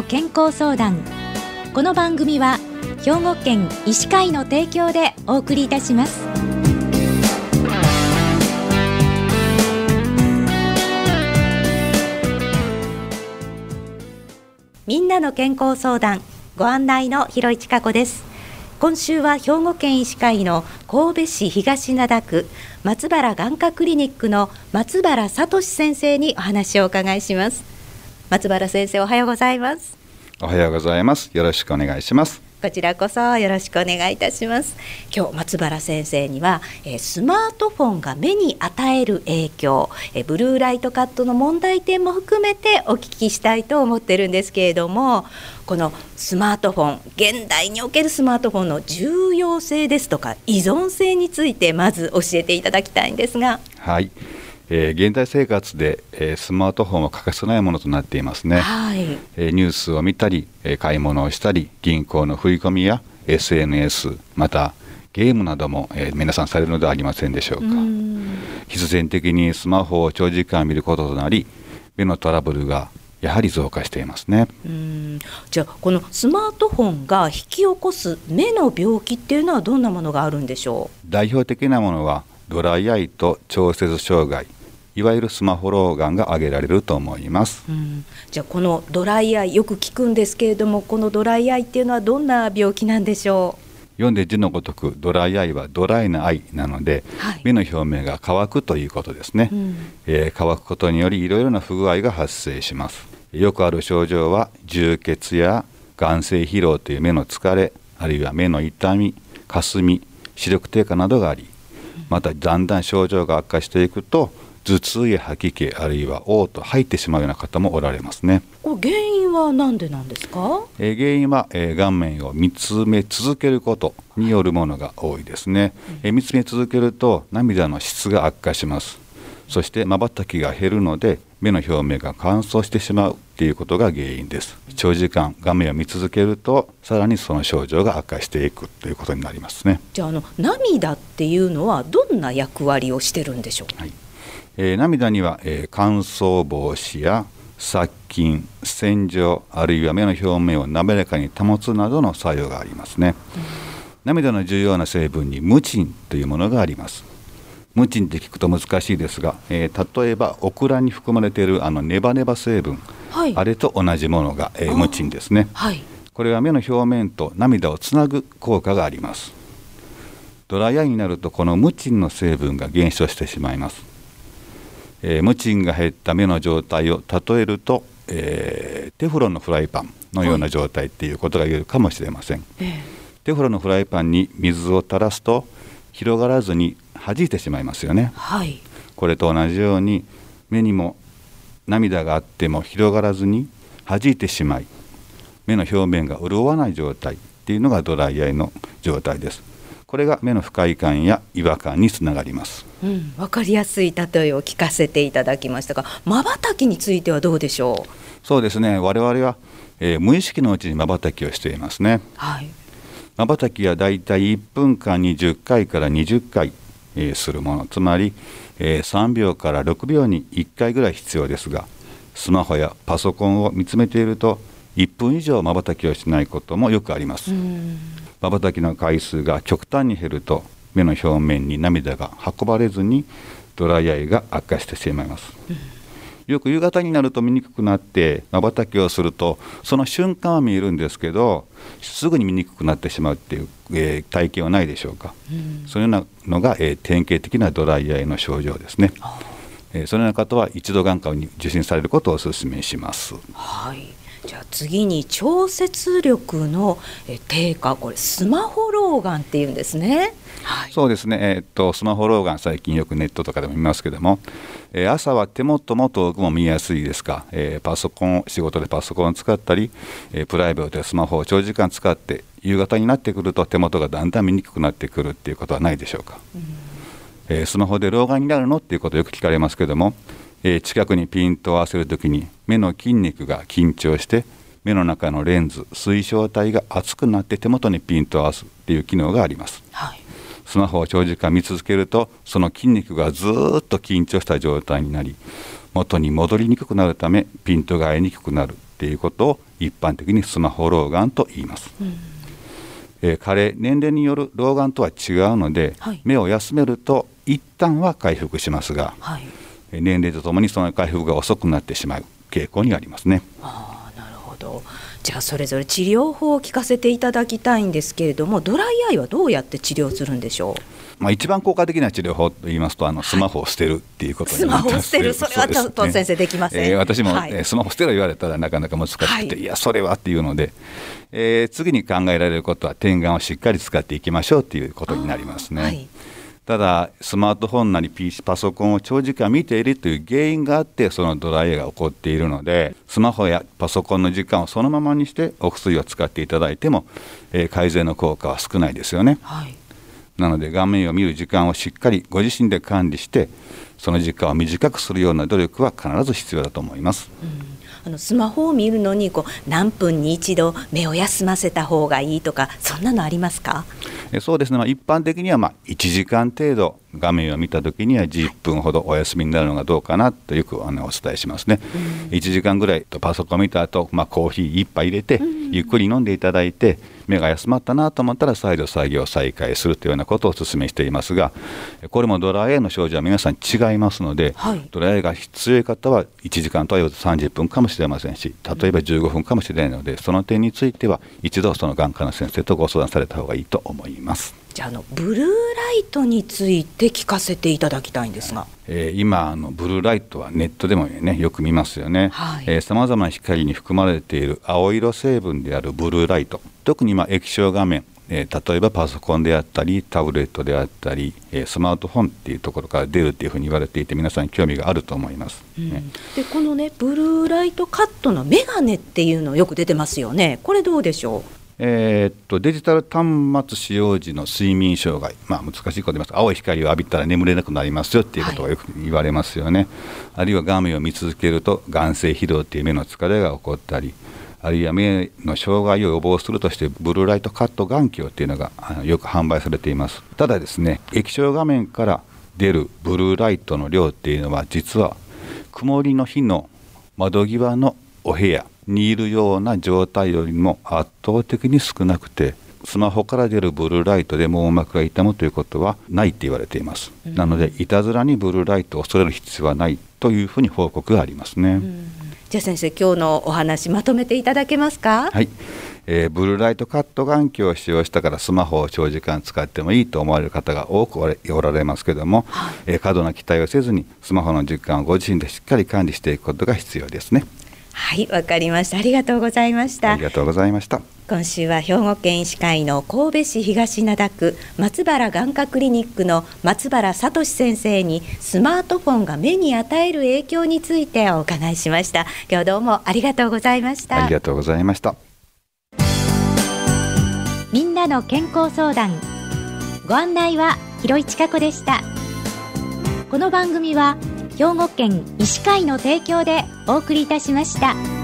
の健康相談。この番組は兵庫県医師会の提供でお送りいたします。みんなの健康相談ご案内の広市加子です。今週は兵庫県医師会の神戸市東灘区松原眼科クリニックの松原聡先生にお話をお伺いします。松原先生おはようございます。おはようございます。よろしくお願いします。こちらこそよろしくお願いいたします。今日松原先生には、えスマートフォンが目に与える影響、えブルーライトカットの問題点も含めてお聞きしたいと思ってるんですけれどもこのスマートフォン現代におけるスマートフォンの重要性ですとか依存性についてまず教えていただきたいんですが。はいえー、現代生活で、えー、スマートフォンは欠かせないものとなっていますね、はい、えー、ニュースを見たり、え買い物をしたり銀行の振り込みや SNS またゲームなども、え皆さんされるのではありませんでしょうか。必然的にスマホを長時間見ることとなり目のトラブルがやはり増加していますね。じゃあこのスマートフォンが引き起こす目の病気っていうのはどんなものがあるんでしょう？代表的なものはドライアイと調節障害いわゆるスマホ老眼が挙げられると思います、うん、じゃあこのドライアイよく聞くんですけれどもこのドライアイっていうのはどんな病気なんでしょう？読んで字のごとくドライアイはドライなアイなので、はい、目の表面が乾くということですね、うん、えー、乾くことによりいろいろな不具合が発生します。よくある症状は充血や眼性疲労という目の疲れあるいは目の痛みかすみ視力低下などがありまただんだん症状が悪化していくと頭痛や吐き気あるいは嘔吐吐いてしまうような方もおられますね。これ原因は何でなんですか、えー、原因は、えー、顔面を見つめ続けることによるものが多いですね、えー、見つめ続けると涙の質が悪化します。そして瞬きが減るので目の表面が乾燥してしまうということが原因です。長時間画面を見続けるとさらにその症状が悪化していくということになりますね。じゃああの涙っていうのはどんな役割をしてるんでしょう、はいえー、涙には、えー、乾燥防止や殺菌洗浄あるいは目の表面を滑らかに保つなどの作用がありますね、うん、涙の重要な成分にムチンというものがあります。ムチンって聞くと難しいですが、えー、例えばオクラに含まれているあのネバネバ成分、はい、あれと同じものが、えー、ムチンですね、はい、これは目の表面と涙をつなぐ効果があります。ドライアイになるとこのムチンの成分が減少してしまいますえー、ムチンが減った目の状態を例えると、えー、テフロンのフライパンのような状態っていうことが言えるかもしれません、はい、テフロンのフライパンに水を垂らすと広がらずに弾いてしまいますよね、はい、これと同じように目にも涙があっても広がらずに弾いてしまい目の表面が潤わない状態っていうのがドライアイの状態ですこれが目の不快感や違和感につながります、うん、分かりやすい例えを聞かせていただきましたが瞬きについてはどうでしょう？そうですね。我々は、えー、無意識のうちに瞬きをしていますね。はい。瞬きはだいたい1分間に10回から20回、えー、するもの。つまり、えー、3秒から6秒に1回ぐらい必要ですがスマホやパソコンを見つめていると1分以上瞬きをしないこともよくあります瞬きの回数が極端に減ると目の表面に涙が運ばれずにドライアイが悪化してしまいます、うん、よく夕方になると見にくくなって瞬きをするとその瞬間は見えるんですけどすぐに見にくくなってしまうっていう、えー、体験はないでしょうか、うん、そういうようなのが、えー、典型的なドライアイの症状ですね、えー、そのような方は一度眼科に受診されることをお勧めします。はいじゃあ次に調節力の低下。これスマホ老眼っていうんですね。はい、そうですね、えー、っとスマホ老眼最近よくネットとかでも見ますけども、えー、朝は手元も遠くも見やすいですが、えー、パソコン仕事でパソコンを使ったり、えプライベートでスマホを長時間使って夕方になってくると手元がだんだん見にくくなってくるっていうことはないでしょうか、うん、えスマホで老眼になるのっていうことをよく聞かれますけども。えー、近くにピントを合わせる時に目の筋肉が緊張して目の中のレンズ水晶体が熱くなって手元にピントを合わすっていう機能があります、はい、スマホを長時間見続けるとその筋肉がずっと緊張した状態になり元に戻りにくくなるためピントが合いにくくなるっていうことを一般的にスマホ老眼と言います。うん。えー、加齢年齢による老眼とは違うので、はい、目を休めると一旦は回復しますが、はい、年齢とともにその回復が遅くなってしまう傾向にありますね。あなるほど。じゃあそれぞれ治療法を聞かせていただきたいんですけれどもドライアイはどうやって治療するんでしょう？まあ、一番効果的な治療法といいますとあのスマホを捨てるっていうことになります、スマホを捨てる。それはちょっと先生できません、えー、私も、はい、スマホ捨てろ言われたらなかなか難しくて、はい、いやそれはっていうので、えー、次に考えられることは点眼をしっかり使っていきましょうということになりますね。はいただスマートフォンなり PC パソコンを長時間見ているという原因があってそのドライヤーが起こっているのでスマホやパソコンの時間をそのままにしてお薬を使っていただいても、えー、改善の効果は少ないですよね。はいなので画面を見る時間をしっかりご自身で管理してその時間を短くするような努力は必ず必要だと思います。うんあのスマホを見るのにこう何分に一度目を休ませた方がいいとかそんなのありますか？そうですね、まあ、一般的にはまあ1時間程度画面を見た時には10分ほどお休みになるのがどうかなとよくあのお伝えしますね、うん、1時間ぐらいとパソコン見た後、まあコーヒー1杯入れて、ゆっくり飲んでいただいて目が休まったなと思ったら再度作業を再開するというようなことをお勧めしていますがこれもドライアイの症状は皆さん違いますので、はい、ドライアイが必要い方は1時間とは言わず30分かもしれませんし例えば15分かもしれないのでその点については一度その眼科の先生とご相談された方がいいと思います。じゃあのブルーライトについて聞かせていただきたいんですが、えー、今あのブルーライトはネットでもねよく見ますよね。さまざまな光に含まれている青色成分であるブルーライト。特に今液晶画面えー、例えばパソコンであったりタブレットであったり、えー、スマートフォンっていうところから出るっていうふうに言われていて皆さん興味があると思います、うん、でこのねブルーライトカットのメガネっていうのよく出てますよね。これどうでしょう？えー、っとデジタル端末使用時の睡眠障害、まあ、難しいこと言います。青い光を浴びたら眠れなくなりますよっていうことがよく言われますよね、はい、あるいは画面を見続けると眼性疲労っていう目の疲れが起こったりあるいは目の障害を予防するとしてブルーライトカット眼鏡っていうのがよく販売されています。ただですね液晶画面から出るブルーライトの量っていうのは実は曇りの日の窓際のお部屋にいるような状態よりも圧倒的に少なくてスマホから出るブルーライトで網膜が痛むということはないって言われています、うん、なのでいたずらにブルーライトを恐れる必要はないというふうに報告がありますね、うん、じゃあ先生今日のお話まとめていただけますか？はい、えー、ブルーライトカット眼鏡を使用したからスマホを長時間使ってもいいと思われる方が多くおられますけども、はい、えー、過度な期待をせずにスマホの時間をご自身でしっかり管理していくことが必要ですねはいわかりました。ありがとうございました。ありがとうございました。今週は兵庫県医師会の神戸市東灘区松原眼科クリニックの松原聡先生にスマートフォンが目に与える影響についてお伺いしました。今日どうもありがとうございました。ありがとうございました。みんなの健康相談。ご案内は広市千佳子でした。この番組は兵庫県医師会の提供でお送りいたしました。